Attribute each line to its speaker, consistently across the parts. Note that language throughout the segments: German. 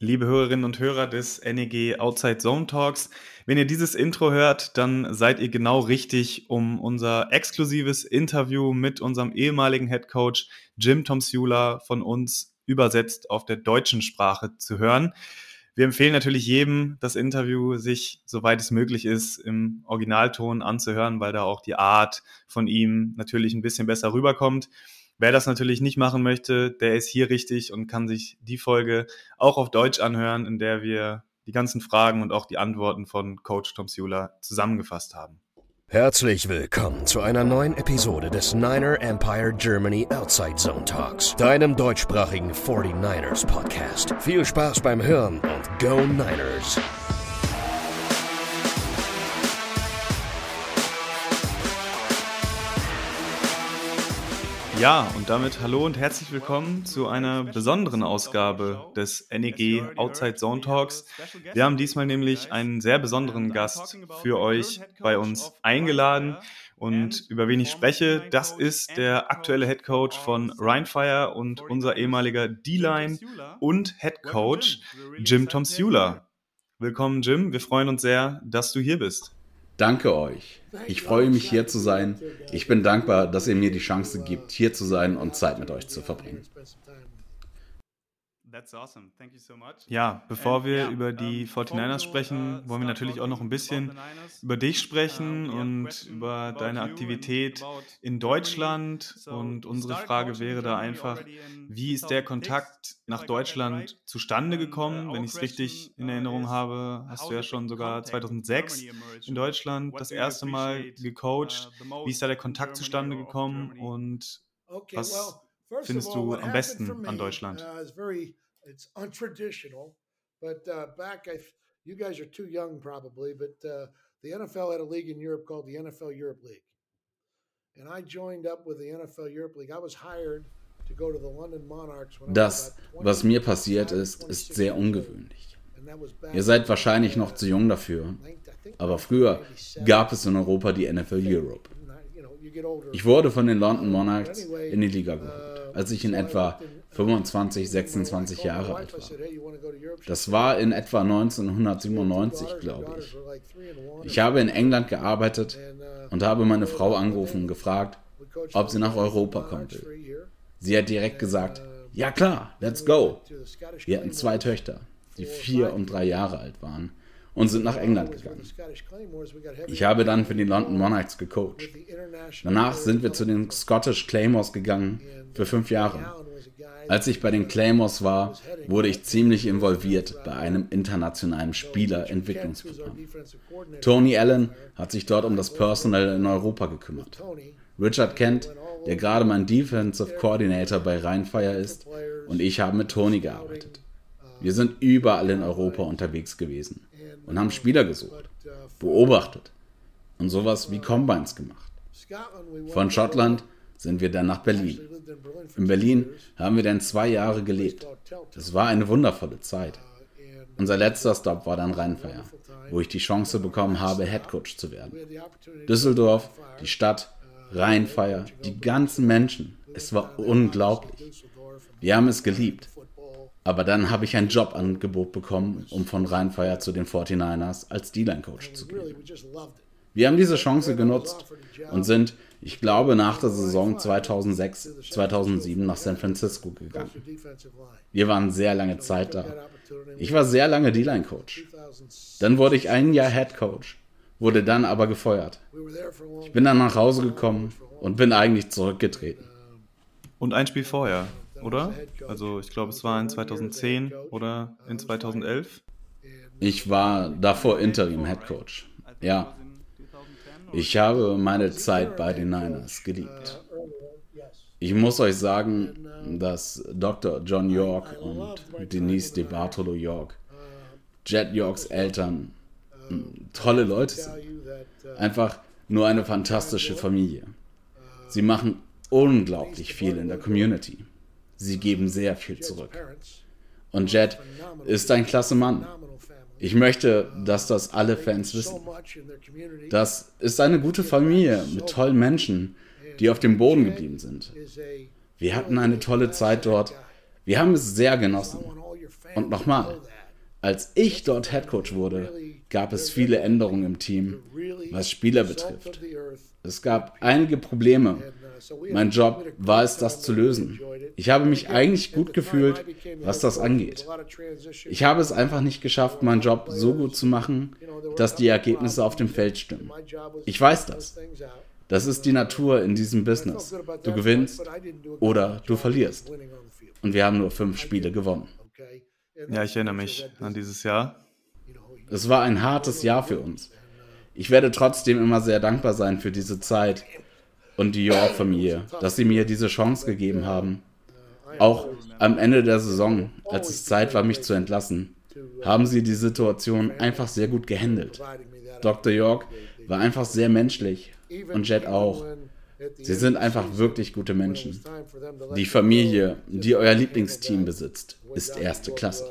Speaker 1: Liebe Hörerinnen und Hörer des NEG Outside Zone Talks, wenn ihr dieses Intro hört, dann seid ihr genau richtig, um unser exklusives Interview mit unserem ehemaligen Head Coach Jim Tomsula von uns übersetzt auf der deutschen Sprache zu hören. Wir empfehlen natürlich jedem, das Interview sich, soweit es möglich ist, im Originalton anzuhören, weil da auch die Art von ihm natürlich ein bisschen besser rüberkommt. Wer das natürlich nicht machen möchte, der ist hier richtig und kann sich die Folge auch auf Deutsch anhören, in der wir die ganzen Fragen und auch die Antworten von Coach Tom Sula zusammengefasst haben.
Speaker 2: Herzlich willkommen zu einer neuen Episode des Niner Empire Germany Outside Zone Talks, deinem deutschsprachigen 49ers Podcast. Viel Spaß beim Hören und Go Niners!
Speaker 1: Ja, und damit hallo und herzlich willkommen zu einer besonderen Ausgabe des NEG Outside Zone Talks. Wir haben diesmal nämlich einen sehr besonderen Gast für euch bei uns eingeladen. Und über wen ich spreche, das ist der aktuelle Head Coach von Rheinfire und unser ehemaliger D-Line und Head Coach Jim Tomsula. Willkommen, Jim. Wir freuen uns sehr, dass du hier bist.
Speaker 3: Danke euch. Ich freue mich hier zu sein. Ich bin dankbar, dass ihr mir die Chance gibt, hier zu sein und Zeit mit euch zu verbringen.
Speaker 1: Ja, bevor wir über die 49ers sprechen, wollen wir natürlich auch noch ein bisschen über dich sprechen und über deine Aktivität in Deutschland. Und unsere Frage wäre da einfach, wie ist der Kontakt nach Deutschland zustande gekommen? Wenn ich es richtig in Erinnerung habe, hast du ja schon sogar 2006 in Deutschland das erste Mal gecoacht. Wie ist da der Kontakt zustande gekommen? Und was findest du am besten an Deutschland?
Speaker 4: Uh, it's untraditional, but uh, back, I, you guys are too young probably, but uh, the NFL had a league in Europe called the NFL Europe League. And I joined up with the NFL Europe League. I was hired to go to the London Monarchs.
Speaker 3: Das, was mir passiert ist, ist sehr ungewöhnlich. Ihr seid wahrscheinlich noch zu jung dafür, aber früher gab es in Europa die NFL Europe. Ich wurde von den London Monarchs in die Liga geholt, als ich in etwa 25, 26 Jahre alt war. Das war in etwa 1997, glaube ich. Ich habe in England gearbeitet und habe meine Frau angerufen und gefragt, ob sie nach Europa kommen will. Sie hat direkt gesagt, ja klar, let's go. Wir hatten zwei Töchter, die vier und drei Jahre alt waren und sind nach England gegangen. Ich habe dann für die London Monarchs gecoacht. Danach sind wir zu den Scottish Claymores gegangen für fünf Jahre. Als ich bei den Claymores war, wurde ich ziemlich involviert bei einem internationalen Spielerentwicklungsprogramm. Tony Allen hat sich dort um das Personal in Europa gekümmert. Richard Kent, der gerade mein Defensive Coordinator bei Rheinfire ist, und ich haben mit Tony gearbeitet. Wir sind überall in Europa unterwegs gewesen und haben Spieler gesucht, beobachtet und sowas wie Combines gemacht. Von Schottland sind wir dann nach Berlin. In Berlin haben wir dann zwei Jahre gelebt. Es war eine wundervolle Zeit. Unser letzter Stop war dann Rheinfeier, wo ich die Chance bekommen habe, Headcoach zu werden. Düsseldorf, die Stadt, Rheinfeier, die ganzen Menschen. Es war unglaublich. Wir haben es geliebt. Aber dann habe ich ein Jobangebot bekommen, um von Rheinfeier zu den 49ers als D-Line-Coach zu gehen. Wir haben diese Chance genutzt und sind, ich glaube, nach der Saison 2006, 2007 nach San Francisco gegangen. Wir waren sehr lange Zeit da. Ich war sehr lange D-Line-Coach. Dann wurde ich ein Jahr Head Coach, wurde dann aber gefeuert. Ich bin dann nach Hause gekommen und bin eigentlich zurückgetreten.
Speaker 1: Und ein Spiel vorher, oder? Also ich glaube, es war in 2010 oder in 2011.
Speaker 3: Ich war davor Interim Head Coach. Ja, ich habe meine Zeit bei den Niners geliebt. Ich muss euch sagen, dass Dr. John York und Denise De Bartolo York, Jet Yorks Eltern, tolle Leute sind. Einfach nur eine fantastische Familie. Sie machen unglaublich viel in der Community. Sie geben sehr viel zurück. Und Jet ist ein klasse Mann. Ich möchte, dass das alle Fans wissen. Das ist eine gute Familie mit tollen Menschen, die auf dem Boden geblieben sind. Wir hatten eine tolle Zeit dort. Wir haben es sehr genossen. Und nochmal, Als ich dort Head Coach wurde, gab es viele Änderungen im Team, was Spieler betrifft. Es gab einige Probleme. Mein Job war es, das zu lösen. Ich habe mich eigentlich gut gefühlt, was das angeht. Ich habe es einfach nicht geschafft, meinen Job so gut zu machen, dass die Ergebnisse auf dem Feld stimmen. Ich weiß das. Das ist die Natur in diesem Business. Du gewinnst oder du verlierst. Und wir haben nur fünf Spiele gewonnen.
Speaker 1: Ja, ich erinnere mich an dieses Jahr.
Speaker 3: Es war ein hartes Jahr für uns. Ich werde trotzdem immer sehr dankbar sein für diese Zeit und die York-Familie, dass sie mir diese Chance gegeben haben. Auch am Ende der Saison, als es Zeit war, mich zu entlassen, haben sie die Situation einfach sehr gut gehandelt. Dr. York war einfach sehr menschlich und Jet auch. Sie sind einfach wirklich gute Menschen. Die Familie, die euer Lieblingsteam besitzt, ist erste Klasse.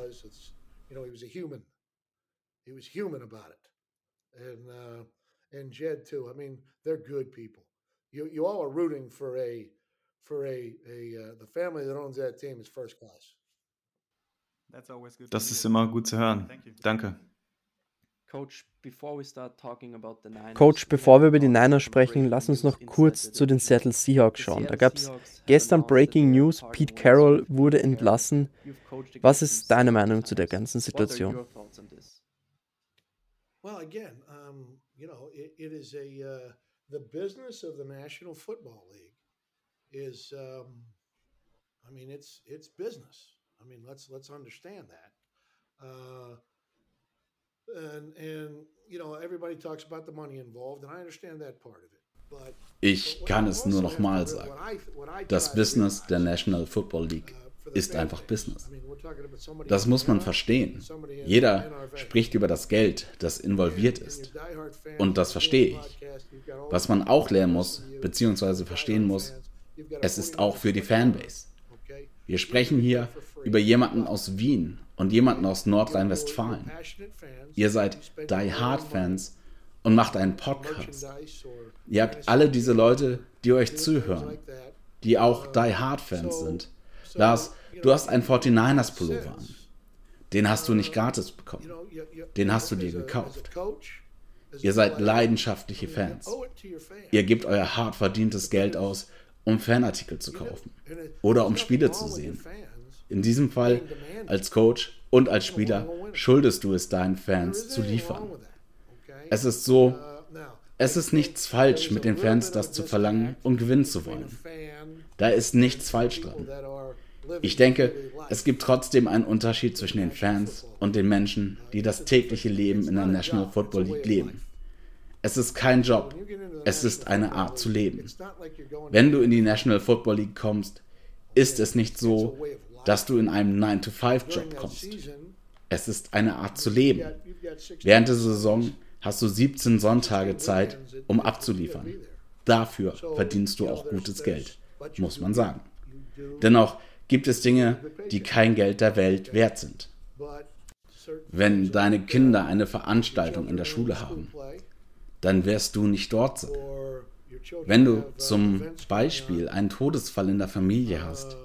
Speaker 3: And Jed too. I mean, they're good people. You you all are rooting for a for a a uh, the family that owns that team is first class.
Speaker 1: Das ist immer gut zu hören. Danke.
Speaker 5: Coach, bevor wir über die Niners sprechen, lass uns noch kurz zu den Seattle Seahawks schauen. Da gab es gestern Breaking News, Pete Carroll wurde entlassen. Was ist deine Meinung zu der ganzen Situation?
Speaker 4: Well, again, um, you know, it, it is a uh, the business of the National Football League is, um, I mean, it's it's business. I mean, let's let's understand that. Uh, and and you know, everybody talks about the money involved, and I understand that part of it.
Speaker 3: But, ich kann es nur noch mal sagen. Das Business der National Football League uh, ist einfach Business. Das muss man verstehen. Jeder spricht über das Geld, das involviert ist. Und das verstehe ich. Was man auch lernen muss, beziehungsweise verstehen muss, es ist auch für die Fanbase. Wir sprechen hier über jemanden aus Wien und jemanden aus Nordrhein-Westfalen. Ihr seid Die Hard Fans und macht einen Podcast. Ihr habt alle diese Leute, die euch zuhören, die auch Die Hard Fans sind. Lars, du hast einen 49ers Pullover an. Den hast du nicht gratis bekommen. Den hast du dir gekauft. Ihr seid leidenschaftliche Fans. Ihr gebt euer hart verdientes Geld aus, um Fanartikel zu kaufen oder um Spiele zu sehen. In diesem Fall als Coach und als Spieler schuldest du es deinen Fans zu liefern. Es ist so, es ist nichts falsch mit den Fans, das zu verlangen und gewinnen zu wollen. Da ist nichts falsch dran. Ich denke, es gibt trotzdem einen Unterschied zwischen den Fans und den Menschen, die das tägliche Leben in der National Football League leben. Es ist kein Job. Es ist eine Art zu leben. Wenn du in die National Football League kommst, ist es nicht so, dass du in einem 9-to-5-Job kommst. Es ist eine Art zu leben. Während der Saison hast du 17 Sonntage Zeit, um abzuliefern. Dafür verdienst du auch gutes Geld, muss man sagen. Dennoch gibt es Dinge, die kein Geld der Welt wert sind. Wenn deine Kinder eine Veranstaltung in der Schule haben, dann wirst du nicht dort sein. Wenn du zum Beispiel einen Todesfall in der Familie hast,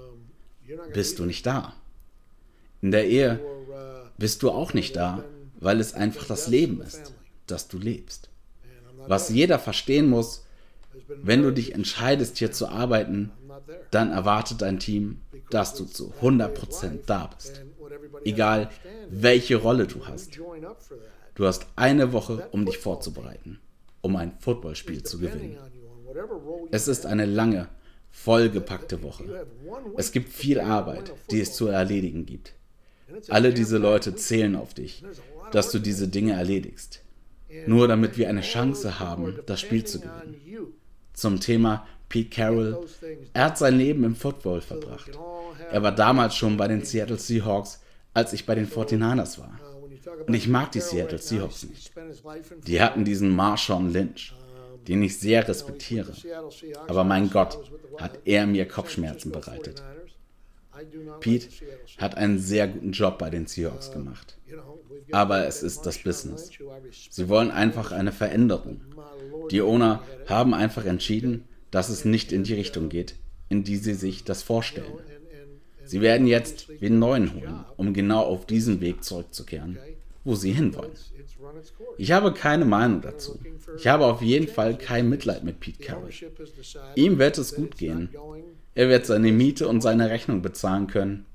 Speaker 3: bist du nicht da. In der Ehe bist du auch nicht da, weil es einfach das Leben ist, das du lebst. Was jeder verstehen muss, wenn du dich entscheidest, hier zu arbeiten, dann erwartet dein Team, dass du zu 100% da bist. Egal, welche Rolle du hast. Du hast eine Woche, um dich vorzubereiten, um ein Footballspiel zu gewinnen. Es ist eine lange, vollgepackte Woche. Es gibt viel Arbeit, die es zu erledigen gibt. Alle diese Leute zählen auf dich, dass du diese Dinge erledigst. Nur damit wir eine Chance haben, das Spiel zu gewinnen. Zum Thema Pete Carroll. Er hat sein Leben im Football verbracht. Er war damals schon bei den Seattle Seahawks, als ich bei den 49ers war. Und ich mag die Seattle Seahawks nicht. Die hatten diesen Marshawn Lynch, den ich sehr respektiere. Aber mein Gott, hat er mir Kopfschmerzen bereitet. Pete hat einen sehr guten Job bei den Seahawks gemacht. Aber es ist das Business. Sie wollen einfach eine Veränderung. Die Owner haben einfach entschieden, dass es nicht in die Richtung geht, in die sie sich das vorstellen. Sie werden jetzt den neuen holen, um genau auf diesen Weg zurückzukehren, wo sie hinwollen. Ich habe keine Meinung dazu. Ich habe auf jeden Fall kein Mitleid mit Pete Carroll. Ihm wird es gut gehen. Er wird seine Miete und seine Rechnung bezahlen können.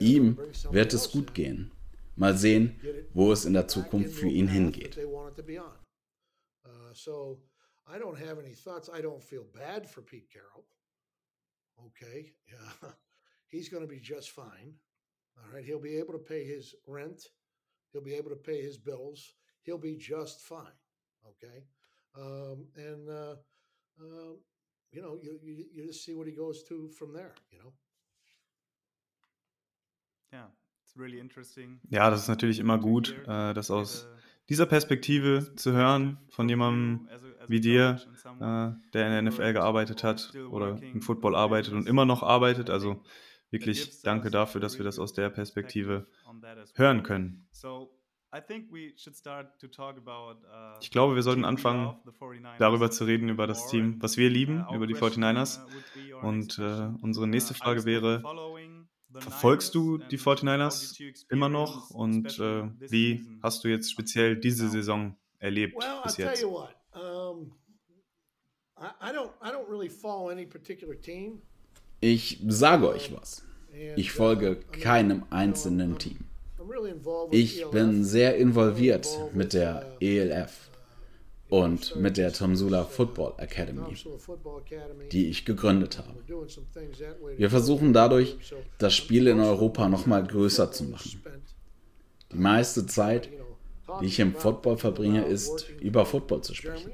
Speaker 3: Ihm wird es gut gehen. Mal sehen, wo es in der Zukunft für ihn hingeht.
Speaker 4: So I don't have any thoughts. I don't feel bad for Pete Carroll. Okay, yeah, he's going to be just fine. All right, he'll be able to pay his rent. He'll be able to pay his bills. He'll be just fine. Okay, um, and uh, uh, you know, you, you you just see what he goes to from there. You know.
Speaker 1: Yeah, it's really interesting. Ja, das ist natürlich immer gut, äh, das aus dieser Perspektive zu hören von jemandem wie dir, äh, der in der NFL gearbeitet hat oder im Football arbeitet und immer noch arbeitet. Also wirklich danke dafür, dass wir das aus der Perspektive hören können. Ich glaube, wir sollten anfangen, darüber zu reden, über das Team, was wir lieben, über die 49ers. Und äh, unsere nächste Frage wäre, Verfolgst du die 49ers immer noch und äh, wie hast du jetzt speziell diese Saison erlebt well, bis jetzt?
Speaker 3: Ich sage euch was. Ich folge keinem einzelnen Team. Ich bin sehr involviert mit der ELF und mit der Tomsula Football Academy, die ich gegründet habe. Wir versuchen dadurch, das Spiel in Europa noch mal größer zu machen. Die meiste Zeit, die ich im Football verbringe, ist über Football zu sprechen,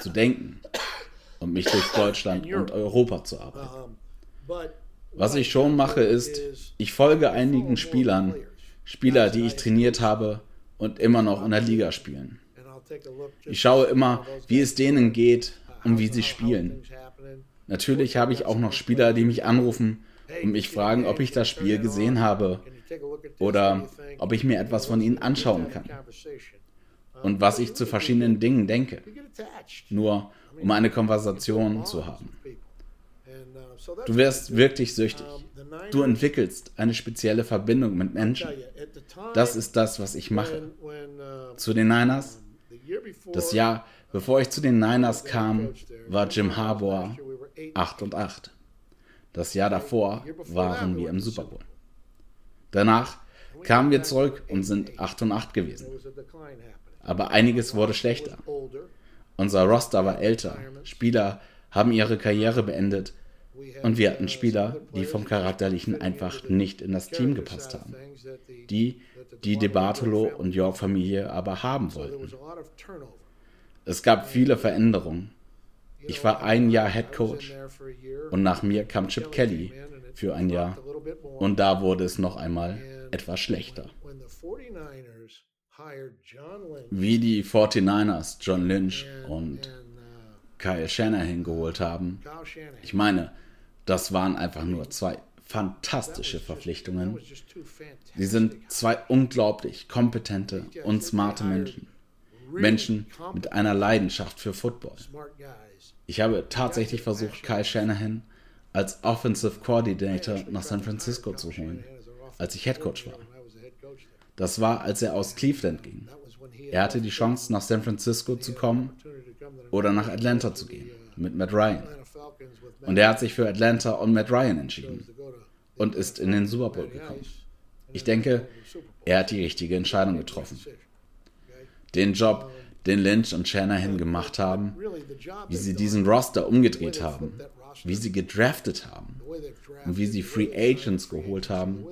Speaker 3: zu denken und mich durch Deutschland und Europa zu arbeiten. Was ich schon mache, ist, ich folge einigen Spielern, Spieler, die ich trainiert habe und immer noch in der Liga spielen. Ich schaue immer, wie es denen geht und wie sie spielen. Natürlich habe ich auch noch Spieler, die mich anrufen und mich fragen, ob ich das Spiel gesehen habe oder ob ich mir etwas von ihnen anschauen kann und was ich zu verschiedenen Dingen denke, nur um eine Konversation zu haben. Du wirst wirklich süchtig. Du entwickelst eine spezielle Verbindung mit Menschen. Das ist das, was ich mache. Zu den Niners das Jahr, bevor ich zu den Niners kam, war Jim Harbour 8 und 8. Das Jahr davor waren wir im Super Bowl. Danach kamen wir zurück und sind 8 und 8 gewesen. Aber einiges wurde schlechter. Unser Roster war älter. Spieler haben ihre Karriere beendet und wir hatten Spieler, die vom Charakterlichen einfach nicht in das Team gepasst haben. Die die De Bartolo und York-Familie aber haben wollten. Es gab viele Veränderungen. Ich war ein Jahr Head Coach und nach mir kam Chip Kelly für ein Jahr und da wurde es noch einmal etwas schlechter. Wie die 49ers John Lynch und Kyle Shanahan geholt haben, ich meine, das waren einfach nur zwei fantastische Verpflichtungen. Sie sind zwei unglaublich kompetente und smarte Menschen. Menschen mit einer Leidenschaft für Football. Ich habe tatsächlich versucht, Kyle Shanahan als Offensive Coordinator nach San Francisco zu holen, als ich Head Coach war. Das war, als er aus Cleveland ging. Er hatte die Chance, nach San Francisco zu kommen oder nach Atlanta zu gehen, mit Matt Ryan. Und er hat sich für Atlanta und Matt Ryan entschieden und ist in den Super Bowl gekommen. Ich denke, er hat die richtige Entscheidung getroffen. Den Job, den Lynch und Shanahan gemacht haben, wie sie diesen Roster umgedreht haben, wie sie gedraftet haben und wie sie Free Agents geholt haben,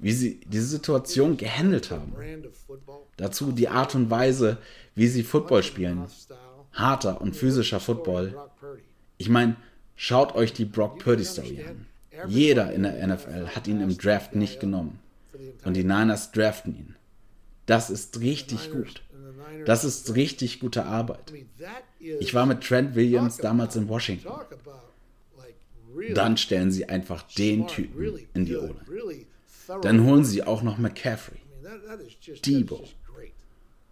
Speaker 3: wie sie diese Situation gehandelt haben. Dazu die Art und Weise, wie sie Football spielen. Harter und physischer Football. Ich meine, schaut euch die Brock Purdy Story an. Jeder in der NFL hat ihn im Draft nicht genommen. Und die Niners draften ihn. Das ist richtig gut. Das ist richtig gute Arbeit. Ich war mit Trent Williams damals in Washington. Dann stellen sie einfach den Typen in die Ole. Dann holen sie auch noch McCaffrey. Debo.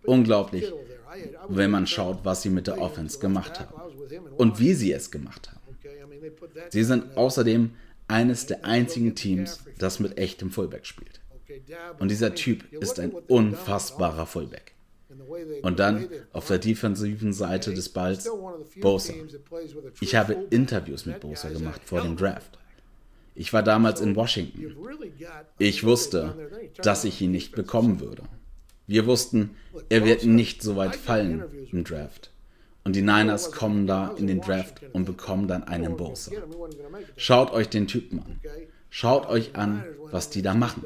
Speaker 3: Unglaublich, wenn man schaut, was sie mit der Offense gemacht haben und wie sie es gemacht haben. Sie sind außerdem eines der einzigen Teams, das mit echtem Fullback spielt. Und dieser Typ ist ein unfassbarer Fullback. Und dann auf der defensiven Seite des Balls Bosa. Ich habe Interviews mit Bosa gemacht vor dem Draft. Ich war damals in Washington. Ich wusste, dass ich ihn nicht bekommen würde. Wir wussten, er wird nicht so weit fallen im Draft. Und die Niners kommen da in den Draft und bekommen dann einen Bosa. Schaut euch den Typen an. Schaut euch an, was die da machen.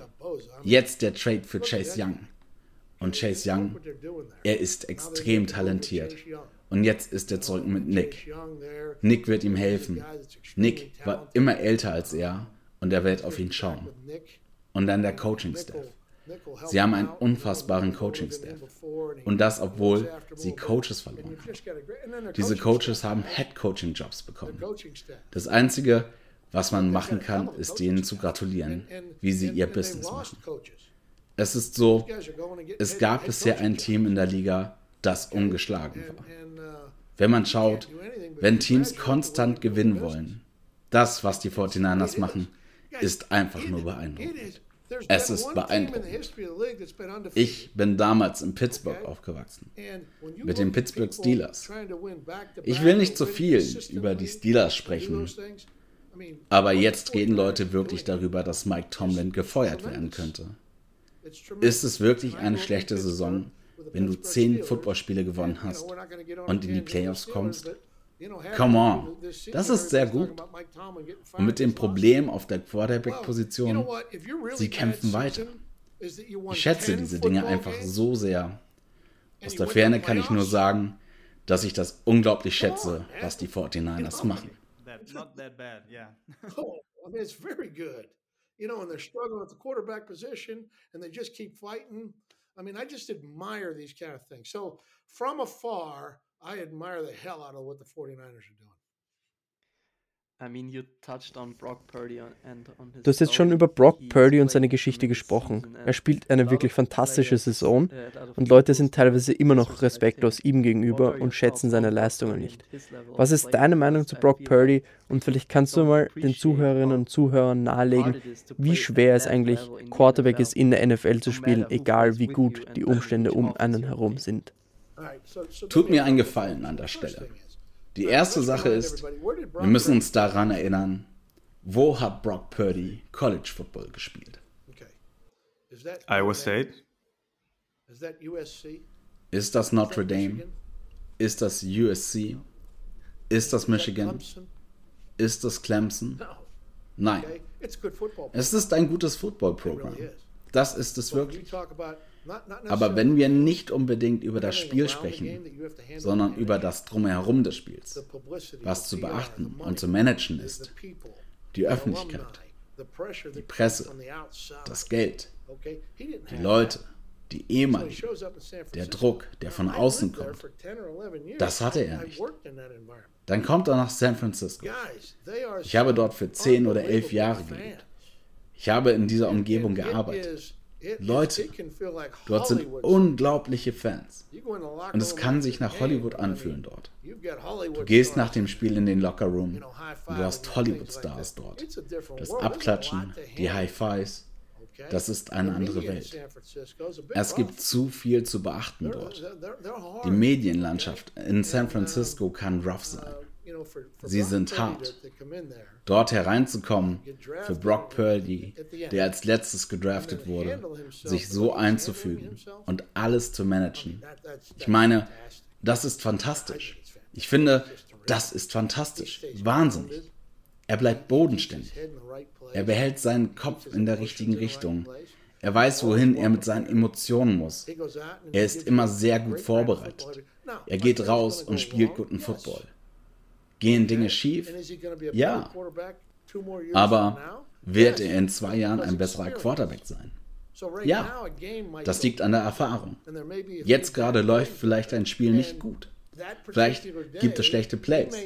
Speaker 3: Jetzt der Trade für Chase Young. Und Chase Young, er ist extrem talentiert. Und jetzt ist er zurück mit Nick. Nick wird ihm helfen. Nick war immer älter als er und er wird auf ihn schauen. Und dann der Coaching-Staff. Sie haben einen unfassbaren Coaching-Staff. Und das, obwohl sie Coaches verloren haben. Diese Coaches haben Head-Coaching-Jobs bekommen. Das Einzige, was man machen kann, ist denen zu gratulieren, wie sie ihr Business machen. Es ist so, es gab bisher ein Team in der Liga, das ungeschlagen war. Wenn man schaut, wenn Teams konstant gewinnen wollen, das, was die 49ers machen, ist einfach nur beeindruckend. Es ist beeindruckend. Ich bin damals in Pittsburgh aufgewachsen, mit den Pittsburgh Steelers. Ich will nicht zu viel über die Steelers sprechen, aber jetzt reden Leute wirklich darüber, dass Mike Tomlin gefeuert werden könnte. Ist es wirklich eine schlechte Saison, wenn du zehn Footballspiele gewonnen hast und in die Playoffs kommst? Come on, das ist sehr gut. Und mit dem Problem auf der Quarterback-Position, sie kämpfen weiter. Ich schätze diese Dinge einfach so sehr. Aus der Ferne kann ich nur sagen, dass ich das unglaublich schätze, was die 49ers machen. Not that bad, yeah. oh, I mean, it's very good. You know, and they're struggling at the quarterback position and they just keep fighting. I mean, I just admire these kind of things. So, from afar, I admire the hell out of what the 49ers are doing.
Speaker 5: Du hast jetzt schon über Brock Purdy und seine Geschichte gesprochen. Er spielt eine wirklich fantastische Saison und Leute sind teilweise immer noch respektlos ihm gegenüber und schätzen seine Leistungen nicht. Was ist deine Meinung zu Brock Purdy und vielleicht kannst du mal den Zuhörerinnen und Zuhörern nahelegen, wie schwer es eigentlich Quarterback ist in der NFL zu spielen, egal wie gut die Umstände um einen herum sind.
Speaker 3: Tut mir einen Gefallen an der Stelle. Die erste Sache ist, wir müssen uns daran erinnern, wo hat Brock Purdy College Football gespielt?
Speaker 1: Iowa State?
Speaker 3: Ist das Notre Dame? Ist das USC? Ist das Michigan? Ist das Clemson? Nein. Es ist ein gutes Footballprogramm. Das ist es wirklich. Aber wenn wir nicht unbedingt über das Spiel sprechen, sondern über das Drumherum des Spiels, was zu beachten und zu managen ist, die Öffentlichkeit, die Presse, das Geld, die Leute, die ehemaligen, der Druck, der von außen kommt, das hatte er nicht. Dann kommt er nach San Francisco. Ich habe dort für zehn oder elf Jahre gelebt. Ich habe in dieser Umgebung gearbeitet. Leute, dort sind unglaubliche Fans. Und es kann sich nach Hollywood anfühlen dort. Du gehst nach dem Spiel in den Lockerroom und du hast Hollywood-Stars dort. Das Abklatschen, die High-Fives, das ist eine andere Welt. Es gibt zu viel zu beachten dort. Die Medienlandschaft in San Francisco kann rough sein. Sie sind hart. Dort hereinzukommen für Brock Purdy, der als letztes gedraftet wurde, sich so einzufügen und alles zu managen. Ich meine, das ist fantastisch. Ich finde, das ist fantastisch. Wahnsinnig. Er bleibt bodenständig. Er behält seinen Kopf in der richtigen Richtung. Er weiß, wohin er mit seinen Emotionen muss. Er ist immer sehr gut vorbereitet. Er geht raus und spielt guten Football. Gehen Dinge schief? Ja. Aber wird er in zwei Jahren ein besserer Quarterback sein? Ja, das liegt an der Erfahrung. Jetzt gerade läuft vielleicht ein Spiel nicht gut. Vielleicht gibt es schlechte Plays.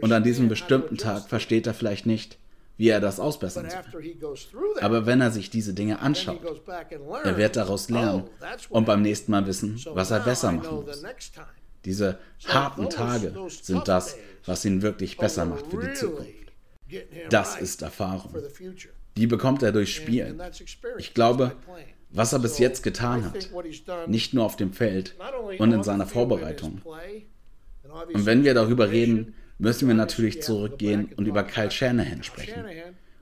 Speaker 3: Und an diesem bestimmten Tag versteht er vielleicht nicht, wie er das ausbessern soll. Aber wenn er sich diese Dinge anschaut, er wird daraus lernen und beim nächsten Mal wissen, was er besser machen muss. Diese harten Tage sind das, was ihn wirklich besser macht für die Zukunft. Das ist Erfahrung. Die bekommt er durch Spielen. Ich glaube, was er bis jetzt getan hat, nicht nur auf dem Feld und in seiner Vorbereitung. Und wenn wir darüber reden, müssen wir natürlich zurückgehen und über Kyle Shanahan sprechen.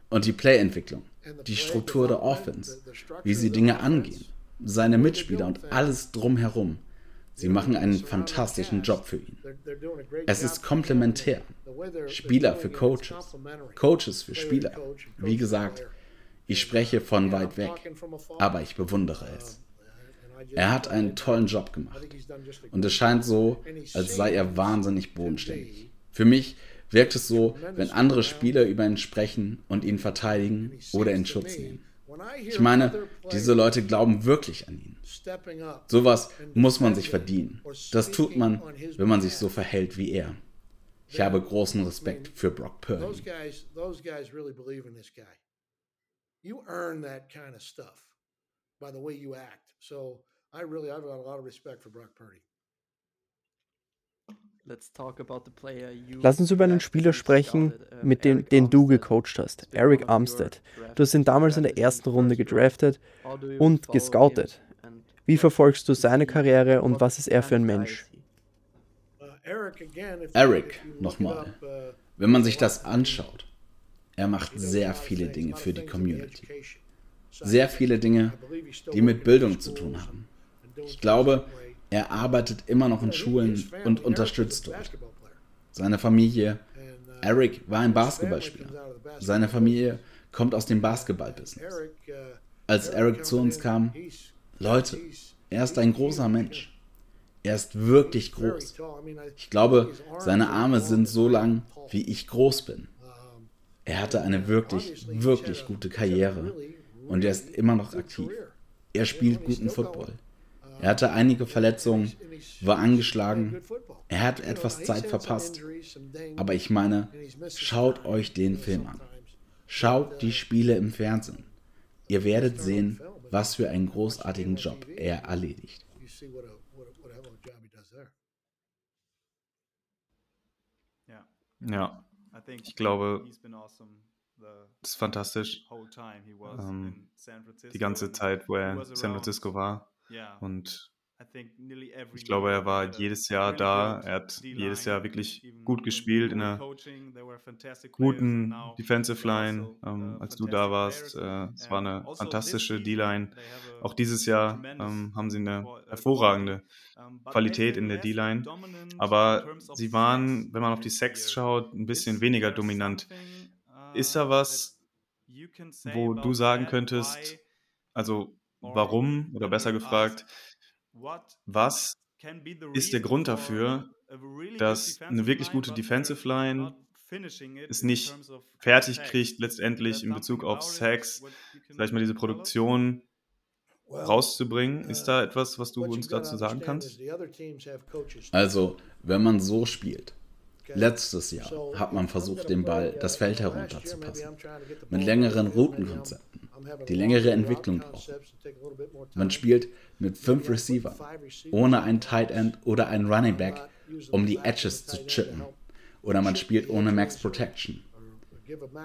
Speaker 3: Und die Playentwicklung, die Struktur der Offense, wie sie Dinge angehen, seine Mitspieler und alles drumherum. Sie machen einen fantastischen Job für ihn. Es ist komplementär. Spieler für Coaches, Coaches für Spieler. Wie gesagt, ich spreche von weit weg, aber ich bewundere es. Er hat einen tollen Job gemacht. Und es scheint so, als sei er wahnsinnig bodenständig. Für mich wirkt es so, wenn andere Spieler über ihn sprechen und ihn verteidigen oder in Schutz nehmen. Ich meine, diese Leute glauben wirklich an ihn. Sowas muss man sich verdienen. Das tut man, wenn man sich so verhält wie er. Ich habe großen Respekt für Brock Purdy. By the way you act. So I really, I've got a lot of respect for Brock Purdy.
Speaker 5: Lass uns über einen Spieler sprechen, uh, mit dem den du gecoacht hast, Eric Armstead. Du hast ihn damals in der ersten Runde gedraftet und gescoutet. Wie verfolgst du seine Karriere und was ist er für ein Mensch?
Speaker 3: Uh, Eric, nochmal. Uh, Wenn man sich das anschaut, er macht sehr viele Dinge für die Community. Sehr viele Dinge, die mit Bildung zu tun haben. Ich glaube, er arbeitet immer noch in Schulen und unterstützt dort. Seine Familie, Eric war ein Basketballspieler. Seine Familie kommt aus dem Basketballbusiness. Als Eric zu uns kam, Leute, er ist ein großer Mensch. Er ist wirklich groß. Ich glaube, seine Arme sind so lang, wie ich groß bin. Er hatte eine wirklich, wirklich gute Karriere und er ist immer noch aktiv. Er spielt guten Football. Er hatte einige Verletzungen, war angeschlagen. Er hat etwas Zeit verpasst. Aber ich meine, schaut euch den Film an. Schaut die Spiele im Fernsehen. Ihr werdet sehen, was für einen großartigen Job er erledigt.
Speaker 1: Ja, ich glaube, das ist fantastisch. Ähm, die ganze Zeit, wo er in San Francisco war. Und ich glaube, er war jedes Jahr da. Er hat jedes Jahr wirklich gut gespielt in einer guten Defensive Line, ähm, als du da warst. Äh, es war eine also fantastische D-Line. Auch dieses Jahr ähm, haben sie eine hervorragende Qualität in der D-Line. Aber sie waren, wenn man auf die Sex schaut, ein bisschen weniger dominant. Ist da was, wo du sagen könntest, also warum, oder besser gefragt, was ist der Grund dafür, dass eine wirklich gute Defensive Line es nicht fertig kriegt, letztendlich in Bezug auf Sex, vielleicht mal diese Produktion rauszubringen. Ist da etwas, was du uns dazu sagen kannst?
Speaker 3: Also, wenn man so spielt, Letztes Jahr hat man versucht, den Ball das Feld herunterzupassen. Mit längeren Routenkonzepten, die längere Entwicklung brauchen. Man spielt mit fünf Receivern, ohne einen Tight End oder einen Running Back, um die Edges zu chippen. Oder man spielt ohne Max Protection.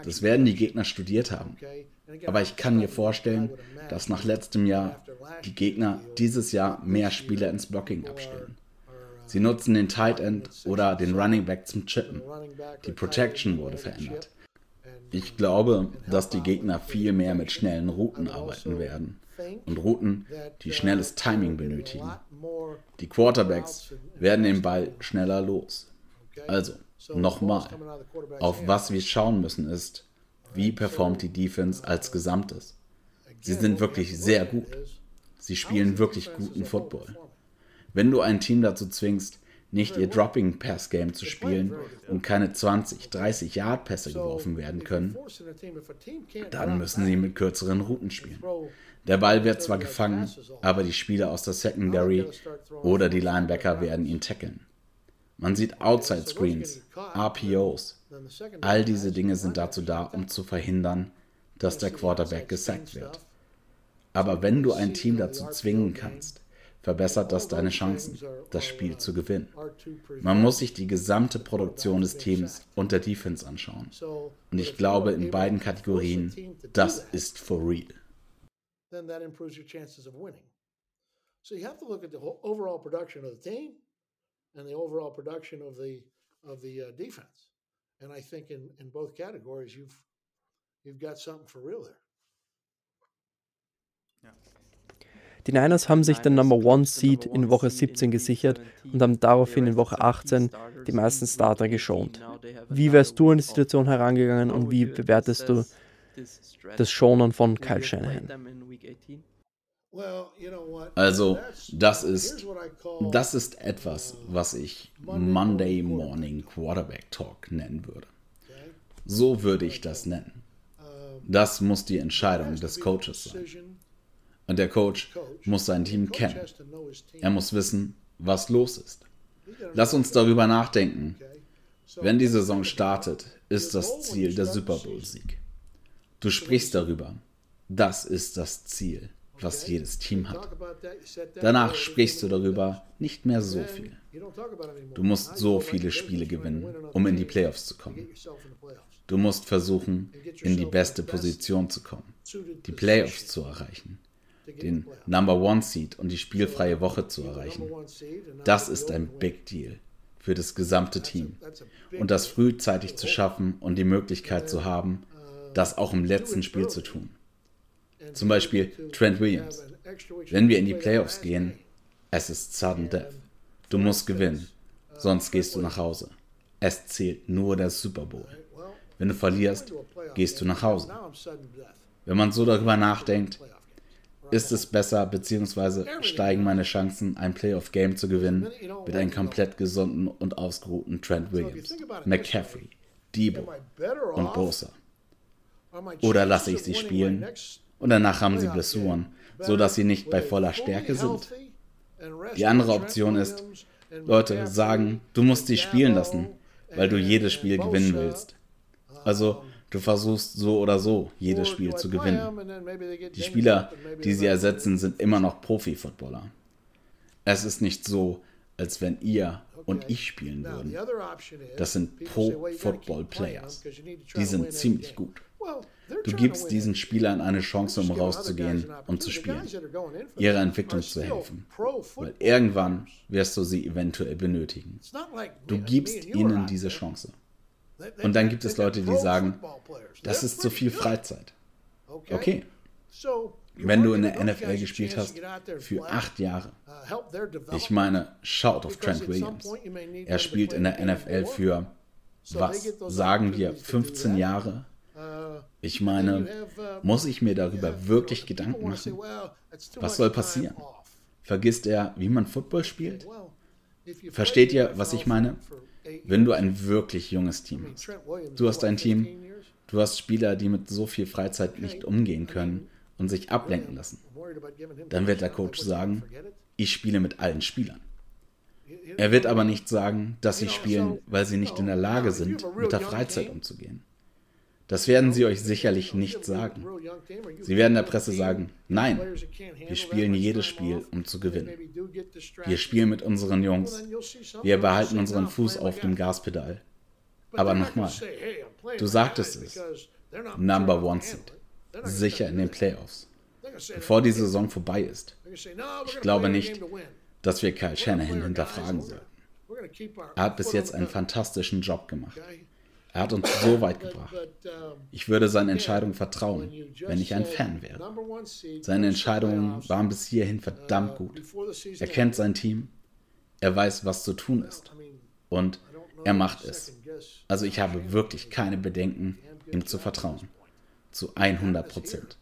Speaker 3: Das werden die Gegner studiert haben. Aber ich kann mir vorstellen, dass nach letztem Jahr die Gegner dieses Jahr mehr Spieler ins Blocking abstellen. Sie nutzen den Tight End oder den Running Back zum Chippen. Die Protection wurde verändert. Ich glaube, dass die Gegner viel mehr mit schnellen Routen arbeiten werden. Und Routen, die schnelles Timing benötigen. Die Quarterbacks werden den Ball schneller los. Also, nochmal, auf was wir schauen müssen ist, wie performt die Defense als Gesamtes. Sie sind wirklich sehr gut. Sie spielen wirklich guten Football. Wenn du ein Team dazu zwingst, nicht ihr Dropping Pass Game zu spielen und keine 20, 30 Yard Pässe geworfen werden können, dann müssen sie mit kürzeren Routen spielen. Der Ball wird zwar gefangen, aber die Spieler aus der Secondary oder die Linebacker werden ihn tackeln. Man sieht Outside Screens, RPOs. All diese Dinge sind dazu da, um zu verhindern, dass der Quarterback gesackt wird. Aber wenn du ein Team dazu zwingen kannst, verbessert das deine Chancen, das Spiel zu gewinnen. Man muss sich die gesamte Produktion des Teams und der Defense anschauen. Und ich glaube, in beiden Kategorien, das ist for real. Then that improves your chances of winning. So you have to look at the overall production of the team and the overall production of the of the uh, defense. And I think in in both categories, you've you've got something for real there.
Speaker 5: Die Niners haben sich den Number One Seed in Woche 17 gesichert und haben daraufhin in Woche 18 die meisten Starter geschont. Wie wärst du an die Situation herangegangen und wie bewertest du das Schonen von Kyle Shanahan?
Speaker 3: Also, das ist, das ist etwas, was ich Monday Morning Quarterback Talk nennen würde. So würde ich das nennen. Das muss die Entscheidung des Coaches sein. Und der Coach muss sein Team kennen. Er muss wissen, was los ist. Lass uns darüber nachdenken. Wenn die Saison startet, ist das Ziel der Super Bowl-Sieg. Du sprichst darüber. Das ist das Ziel was jedes Team hat. Danach sprichst du darüber nicht mehr so viel. Du musst so viele Spiele gewinnen, um in die Playoffs zu kommen. Du musst versuchen, in die beste Position zu kommen, die Playoffs zu erreichen, den Number One Seed und die spielfreie Woche zu erreichen. Das ist ein Big Deal für das gesamte Team. Und das frühzeitig zu schaffen und die Möglichkeit zu haben, das auch im letzten Spiel zu tun. Zum Beispiel Trent Williams. Wenn wir in die Playoffs gehen, es ist sudden death. Du musst gewinnen, sonst gehst du nach Hause. Es zählt nur der Super Bowl. Wenn du verlierst, gehst du nach Hause. Wenn man so darüber nachdenkt, ist es besser, beziehungsweise steigen meine Chancen, ein Playoff-Game zu gewinnen, mit einem komplett gesunden und ausgeruhten Trent Williams, McCaffrey, Debo und Bosa. Oder lasse ich sie spielen und danach haben sie Blessuren, sodass sie nicht bei voller Stärke sind. Die andere Option ist, Leute sagen, du musst sie spielen lassen, weil du jedes Spiel gewinnen willst. Also du versuchst so oder so jedes Spiel zu gewinnen. Die Spieler, die sie ersetzen, sind immer noch Profi-Footballer. Es ist nicht so, als wenn ihr und ich spielen würden. Das sind Pro-Football-Players. Die sind ziemlich gut. Du gibst diesen Spielern eine Chance, um rauszugehen und zu spielen, ihrer Entwicklung zu helfen, weil irgendwann wirst du sie eventuell benötigen. Du gibst ihnen diese Chance. Und dann gibt es Leute, die sagen, das ist zu viel Freizeit. Okay. Wenn du in der NFL gespielt hast für acht Jahre, ich meine, schaut auf Trent Williams. Er spielt in der NFL für, was sagen wir, 15 Jahre ich meine, muss ich mir darüber wirklich Gedanken machen? Was soll passieren? Vergisst er, wie man Football spielt? Versteht ihr, was ich meine? Wenn du ein wirklich junges Team hast, du hast ein Team, du hast Spieler, die mit so viel Freizeit nicht umgehen können und sich ablenken lassen, dann wird der Coach sagen, ich spiele mit allen Spielern. Er wird aber nicht sagen, dass sie spielen, weil sie nicht in der Lage sind, mit der Freizeit umzugehen. Das werden sie euch sicherlich nicht sagen. Sie werden der Presse sagen, nein, wir spielen jedes Spiel, um zu gewinnen. Wir spielen mit unseren Jungs. Wir behalten unseren Fuß auf dem Gaspedal. Aber nochmal, du sagtest es. Number One Seed. Sicher in den Playoffs. Bevor die Saison vorbei ist. Ich glaube nicht, dass wir Kyle Shanahan hinterfragen sollten. Er hat bis jetzt einen fantastischen Job gemacht. Er hat uns so weit gebracht. Ich würde seinen Entscheidungen vertrauen, wenn ich ein Fan wäre. Seine Entscheidungen waren bis hierhin verdammt gut. Er kennt sein Team. Er weiß, was zu tun ist. Und er macht es. Also ich habe wirklich keine Bedenken, ihm zu vertrauen. Zu 100 Prozent.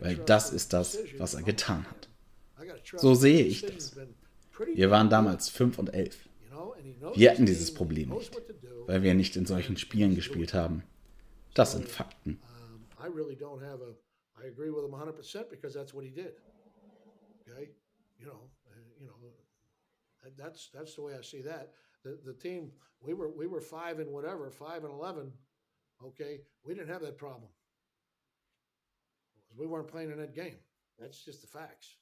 Speaker 3: Weil das ist das, was er getan hat. So sehe ich das. Wir waren damals 5 und 11. Wir hatten dieses Problem nicht weil wir nicht in solchen Spielen gespielt haben. Das sind Fakten. Um, I really don't have a. I agree with him 100% because that's what he did. Okay, you know, you know, that's that's the way I see that. The the team we were we were five and whatever, five and eleven. Okay, we didn't have that problem. We weren't playing in that game. That's just the facts.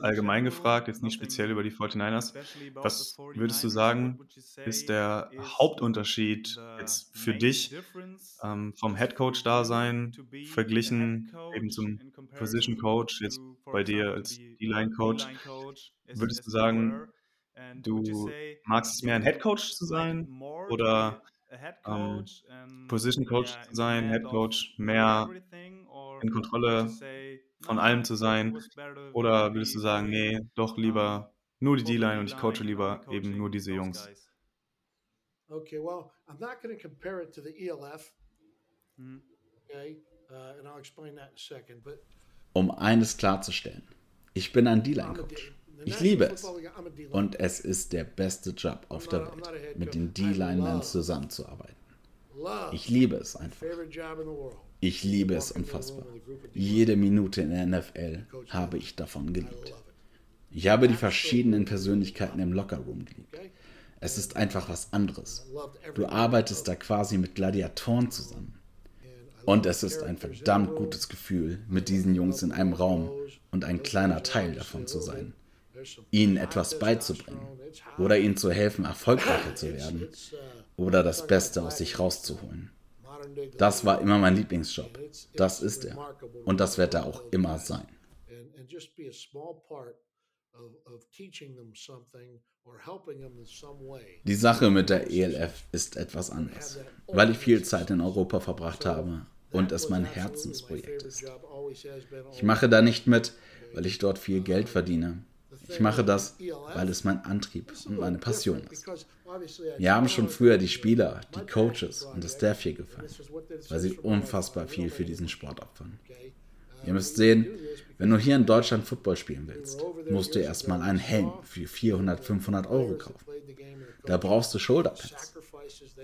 Speaker 1: Allgemein gefragt, jetzt nicht speziell über die 49ers. Was würdest du sagen, ist der Hauptunterschied jetzt für dich ähm, vom Headcoach-Dasein verglichen eben zum Position Coach, jetzt bei dir als D-Line-Coach? Würdest du sagen, du magst es mehr ein Headcoach zu sein oder ähm, Position Coach zu sein, Headcoach, mehr in Kontrolle von allem zu sein? Oder würdest du sagen, nee, doch lieber nur die D-Line und ich coache lieber eben nur diese Jungs?
Speaker 4: Okay, well, I'm not going to compare it to the ELF. Okay, uh, and I'll explain that in a second. But
Speaker 3: Um eines klarzustellen, ich bin ein D-Line-Coach. Ich liebe es. Und es ist der beste Job auf der Welt, mit den D-Linemen zusammenzuarbeiten. Ich liebe es einfach. Ich liebe es unfassbar. Jede Minute in der NFL habe ich davon geliebt. Ich habe die verschiedenen Persönlichkeiten im Lockerroom geliebt. Es ist einfach was anderes. Du arbeitest da quasi mit Gladiatoren zusammen. Und es ist ein verdammt gutes Gefühl, mit diesen Jungs in einem Raum und ein kleiner Teil davon zu sein. Ihnen etwas beizubringen oder ihnen zu helfen, erfolgreicher zu werden oder das Beste aus sich rauszuholen. Das war immer mein Lieblingsjob. Das ist er. Und das wird er auch immer sein. Die Sache mit der ELF ist etwas anders, weil ich viel Zeit in Europa verbracht habe und es mein Herzensprojekt ist. Ich mache da nicht mit, weil ich dort viel Geld verdiene. Ich mache das, weil es mein Antrieb und meine Passion ist. Wir haben schon früher die Spieler, die Coaches und das Staff hier gefallen, weil sie unfassbar viel für diesen Sport opfern. Ihr müsst sehen, wenn du hier in Deutschland Football spielen willst, musst du erstmal einen Helm für 400, 500 Euro kaufen. Da brauchst du Shoulderpads.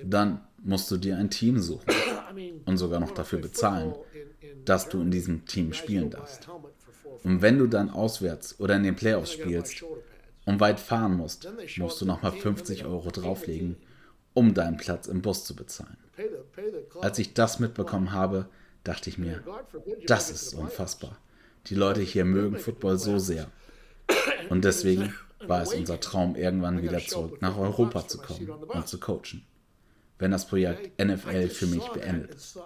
Speaker 3: Dann musst du dir ein Team suchen und sogar noch dafür bezahlen, dass du in diesem Team spielen darfst. Und wenn du dann auswärts oder in den Playoffs spielst und weit fahren musst, musst du nochmal 50 Euro drauflegen, um deinen Platz im Bus zu bezahlen. Als ich das mitbekommen habe, dachte ich mir, das ist unfassbar. Die Leute hier mögen Football so sehr. Und deswegen war es unser Traum, irgendwann wieder zurück nach Europa zu kommen und zu coachen, wenn das Projekt NFL für mich beendet ist.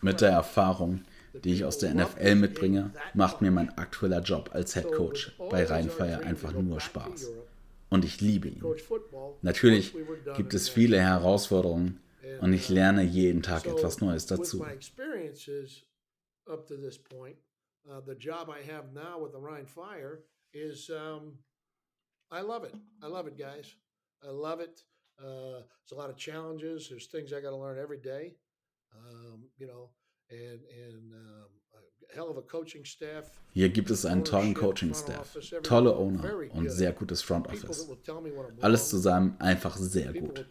Speaker 3: Mit der Erfahrung, die ich aus der NFL mitbringe, macht mir mein aktueller Job als Head Coach bei Rheinfire einfach nur Spaß. Und ich liebe ihn. Natürlich gibt es viele Herausforderungen und ich lerne jeden Tag etwas Neues dazu.
Speaker 4: Uh, the job I have now with the Rhine Fire is I love it. I love it, guys. I love it. Uh, there's a lot of challenges. There's things I got to learn every day. Um, you know, and and um, a hell of a coaching staff.
Speaker 3: Hier gibt es einen tollen Coaching-Staff, tolle Owner und sehr gutes Front Office. Alles zusammen einfach sehr gut.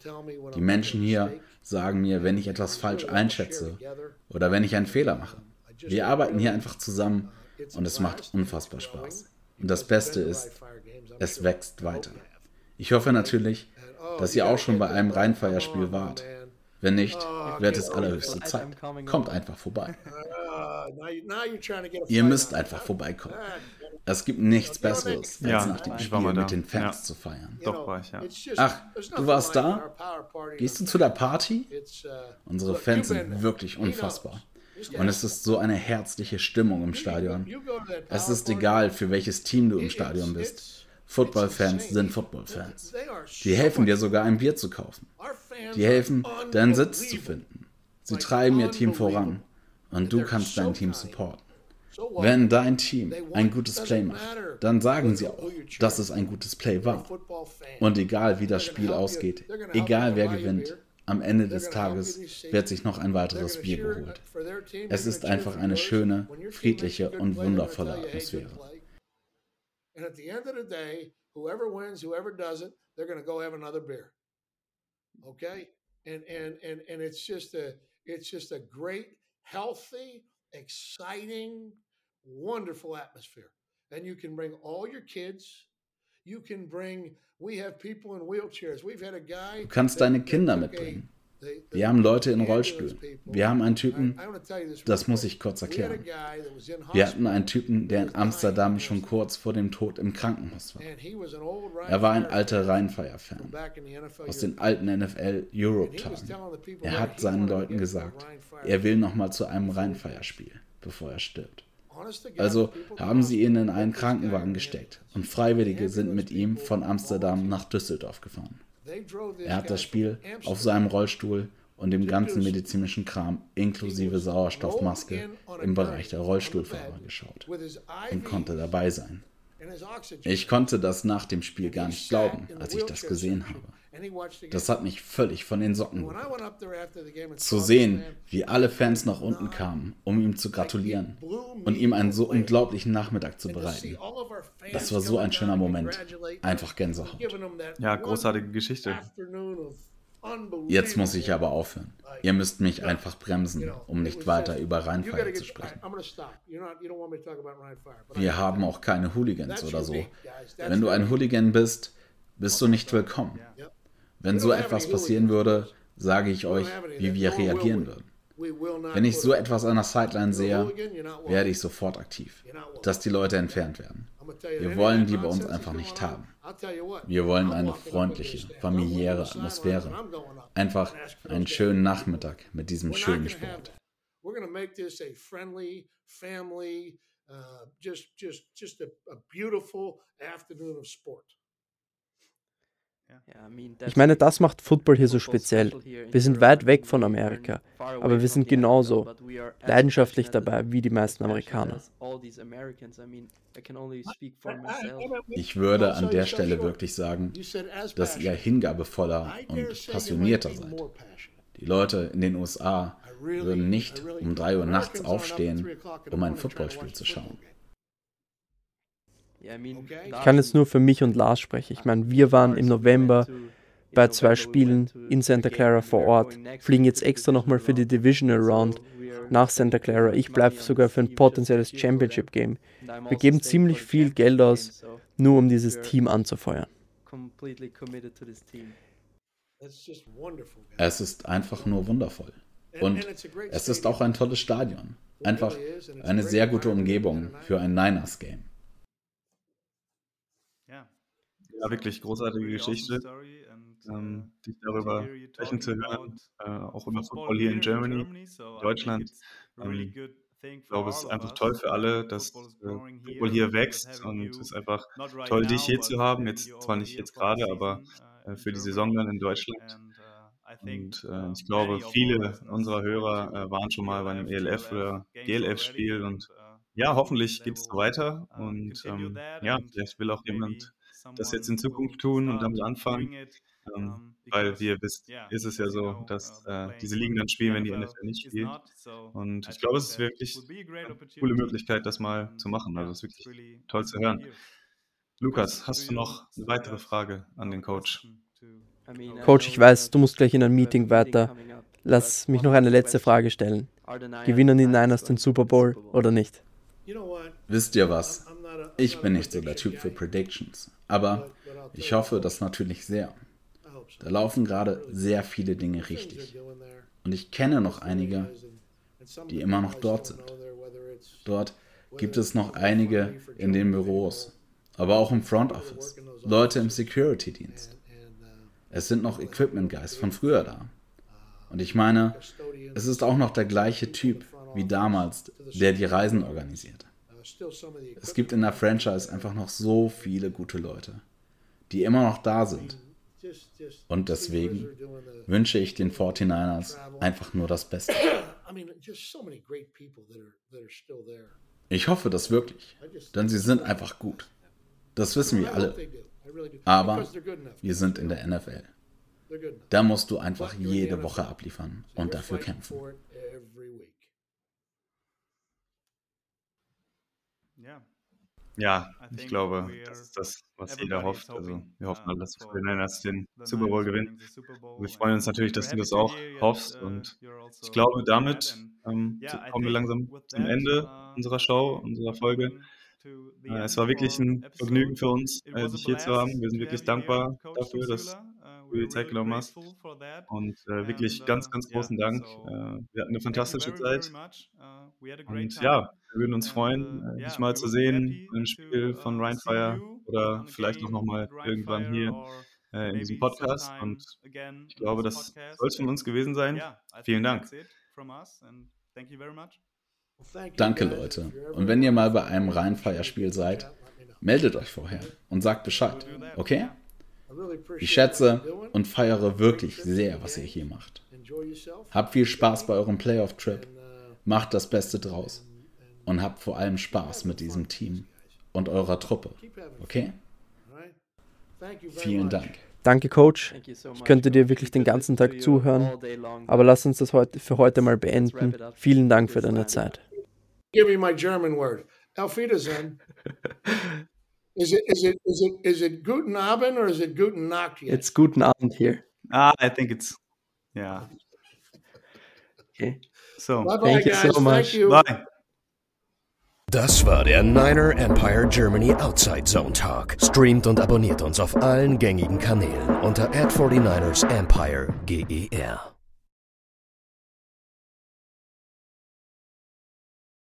Speaker 3: Die Menschen hier sagen mir, wenn ich etwas falsch einschätze oder wenn ich einen Fehler mache. Wir arbeiten hier einfach zusammen und es macht unfassbar Spaß. Und das Beste ist, es wächst weiter. Ich hoffe natürlich, dass ihr auch schon bei einem Rheinfeierspiel wart. Wenn nicht, wird es allerhöchste Zeit. Kommt einfach vorbei. Ihr müsst einfach vorbeikommen. Es gibt nichts Besseres, als
Speaker 1: Ja,
Speaker 3: nach dem Spiel mit den Fans
Speaker 1: Ja.
Speaker 3: zu feiern.
Speaker 1: Doch, war ich, ja.
Speaker 3: Ach, du warst da? Gehst du zu der Party? Unsere Fans sind wirklich unfassbar. Und es ist so eine herzliche Stimmung im Stadion. Es ist egal, für welches Team du im Stadion bist. Football-Fans sind. Football-Fans. Die helfen dir sogar ein Bier zu kaufen. Die helfen, deinen Sitz zu finden. Sie treiben ihr Team voran. Und du kannst dein Team supporten. Wenn dein Team ein gutes Play macht, dann sagen sie auch, dass es ein gutes Play war. Und egal wie das Spiel ausgeht, egal wer gewinnt, am Ende des Tages wird sich noch ein weiteres Bier geholt. Es ist einfach eine schöne, friedliche und wundervolle Atmosphäre.
Speaker 4: And at the end of the day, whoever wins, whoever doesn't, they're going to go have another beer. Okay? And and and and it's just a it's just a great, healthy, exciting, wonderful atmosphere. And you can bring all your kids. You can bring we have people in wheelchairs. We've had a guy
Speaker 3: Du kannst deine Kinder mitbringen. Wir haben Leute in Rollstühlen. Wir haben einen Typen, das muss ich kurz erklären. Wir hatten einen Typen, der in Amsterdam schon kurz vor dem Tod im Krankenhaus war. Er war ein alter Rheinfire-Fan aus den alten NFL Europe-Tagen. Er hat seinen Leuten gesagt, er will nochmal zu einem Rheinfire-Spiel, bevor er stirbt. Also haben sie ihn in einen Krankenwagen gesteckt und Freiwillige sind mit ihm von Amsterdam nach Düsseldorf gefahren. Er hat das Spiel auf seinem Rollstuhl und dem ganzen medizinischen Kram inklusive Sauerstoffmaske im Bereich der Rollstuhlfahrer geschaut und konnte dabei sein. Ich konnte das nach dem Spiel gar nicht glauben, als ich das gesehen habe. Das hat mich völlig von den Socken. Zu sehen, wie alle Fans nach unten kamen, um ihm zu gratulieren und ihm einen so unglaublichen Nachmittag zu bereiten. Das war so ein schöner Moment. Einfach Gänsehaut.
Speaker 1: Ja, großartige Geschichte.
Speaker 3: Jetzt muss ich aber aufhören. Ihr müsst mich einfach bremsen, um nicht weiter über Rheinfire zu sprechen. Wir haben auch keine Hooligans oder so. Wenn du ein Hooligan bist, bist du nicht willkommen. Wenn so etwas passieren würde, sage ich euch, wie wir reagieren würden. Wenn ich so etwas an der Sideline sehe, werde ich sofort aktiv, dass die Leute entfernt werden. Wir wollen die bei uns einfach nicht haben. Wir wollen eine freundliche, familiäre Atmosphäre. Einfach einen schönen Nachmittag mit diesem schönen Sport. Uh, just, just, just a, a beautiful
Speaker 5: afternoon of sport. Ich meine, das macht Football hier so speziell. Wir sind weit weg von Amerika, aber wir sind genauso leidenschaftlich dabei wie die meisten Amerikaner.
Speaker 3: Ich würde an der Stelle wirklich sagen, dass ihr hingabevoller und passionierter seid. Die Leute in den USA würden nicht um 3 Uhr nachts aufstehen, um ein Footballspiel zu schauen.
Speaker 5: Ich kann jetzt nur für mich und Lars sprechen. Ich meine, wir waren im November bei zwei Spielen in Santa Clara vor Ort, fliegen jetzt extra nochmal für die Divisional Round nach Santa Clara. Ich bleibe sogar für ein potenzielles Championship Game. Wir geben ziemlich viel Geld aus, nur um dieses Team anzufeuern.
Speaker 3: Es ist einfach nur wundervoll. Und es ist auch ein tolles Stadion. Einfach eine sehr gute Umgebung für ein Niners-Game.
Speaker 1: Ja, wirklich großartige Geschichte, ähm, dich darüber sprechen zu hören, äh, auch über Football hier in Germany, Deutschland. Ähm, ich glaube, es ist einfach toll für alle, dass äh, Football hier wächst und es ist einfach toll, dich hier zu haben. Jetzt zwar nicht jetzt gerade, aber äh, für die Saison dann in Deutschland. Und äh, ich glaube, viele unserer Hörer äh, waren schon mal bei einem ELF oder GLF-Spiel und ja, hoffentlich geht es so weiter und ähm, ja, vielleicht will auch jemand das jetzt in Zukunft tun und damit anfangen. Ähm, weil wir wisst, ist es ja so, dass äh, diese Ligen dann spielen, wenn die NFL nicht spielt. Und ich glaube, es ist wirklich eine coole Möglichkeit, das mal zu machen. Also es ist wirklich toll zu hören. Lukas, hast du noch eine weitere Frage an den Coach?
Speaker 5: Coach, ich weiß, du musst gleich in ein Meeting weiter. Lass mich noch eine letzte Frage stellen. Gewinnen die Niners den Super Bowl oder nicht?
Speaker 3: Wisst ihr was? Ich bin nicht so der Typ für Predictions, aber ich hoffe das natürlich sehr. Da laufen gerade sehr viele Dinge richtig. Und ich kenne noch einige, die immer noch dort sind. Dort gibt es noch einige in den Büros, aber auch im Front Office, Leute im Security-Dienst. Es sind noch Equipment Guys von früher da. Und ich meine, es ist auch noch der gleiche Typ wie damals, der die Reisen organisiert. Es gibt in der Franchise einfach noch so viele gute Leute, die immer noch da sind. Und deswegen wünsche ich den 49ers einfach nur das Beste. Ich hoffe das wirklich, denn sie sind einfach gut. Das wissen wir alle. Aber wir sind in der NFL. Da musst du einfach jede Woche abliefern und dafür kämpfen.
Speaker 1: Ja, ich glaube, das ist das, was jeder hofft. Also wir hoffen alle, dass 49ers den Super Bowl gewinnen. Wir freuen uns natürlich, dass du das auch hoffst. Und ich glaube, damit ähm, kommen wir langsam zum Ende unserer Show, unserer Folge. Äh, es war wirklich ein Vergnügen für uns, äh, dich hier zu haben. Wir sind wirklich dankbar dafür, dass du du dir Zeit genommen hast. Und äh, wirklich ganz, ganz großen Dank. Äh, wir hatten eine fantastische Zeit. Und ja, wir würden uns freuen, äh, dich mal zu sehen im Spiel von Rheinfire oder vielleicht auch nochmal irgendwann hier äh, in diesem Podcast. Und ich glaube, das soll es von uns gewesen sein. Vielen Dank.
Speaker 3: Danke, Leute. Und wenn ihr mal bei einem Rheinfire-Spiel seid, meldet euch vorher und sagt Bescheid, okay? Ich schätze und feiere wirklich sehr, was ihr hier macht. Habt viel Spaß bei eurem Playoff-Trip, macht das Beste draus und habt vor allem Spaß mit diesem Team und eurer Truppe, okay? Vielen Dank.
Speaker 5: Danke, Coach. Ich könnte dir wirklich den ganzen Tag zuhören, aber lass uns das heute für heute mal beenden. Vielen Dank für deine Zeit.
Speaker 4: Give me my German word. Auf Wiedersehen. Is it is it is it is it guten Abend or is it guten Nacht? Yet?
Speaker 5: It's guten Abend here.
Speaker 1: Ah, I think it's yeah.
Speaker 5: Okay.
Speaker 1: So,
Speaker 4: Bye bye,
Speaker 5: Thank you
Speaker 4: guys.
Speaker 5: so much.
Speaker 4: You.
Speaker 1: bye.
Speaker 2: Das war der Niner Empire Germany Outside Zone Talk. Streamt und abonniert uns auf allen gängigen Kanälen unter ad 49 ers Empire GER.